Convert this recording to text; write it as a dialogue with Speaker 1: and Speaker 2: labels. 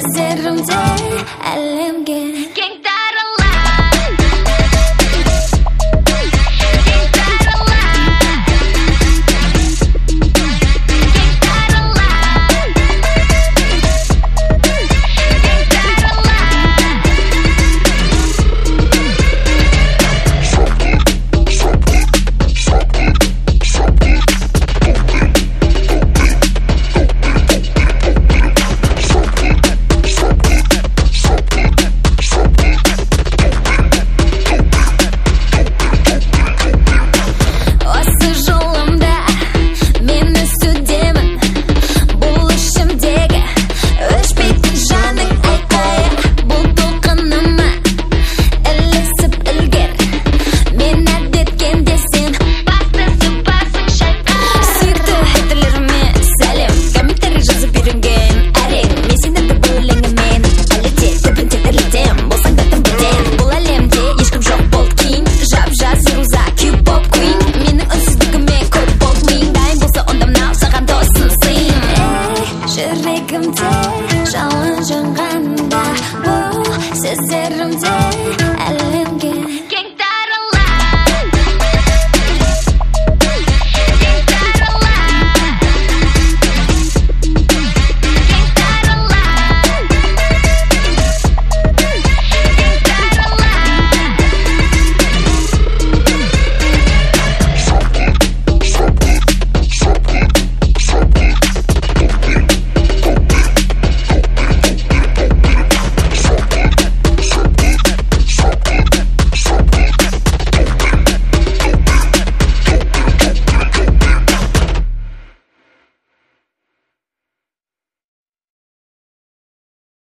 Speaker 1: Ser un té. yakimda challenge qanda bu sezdirimda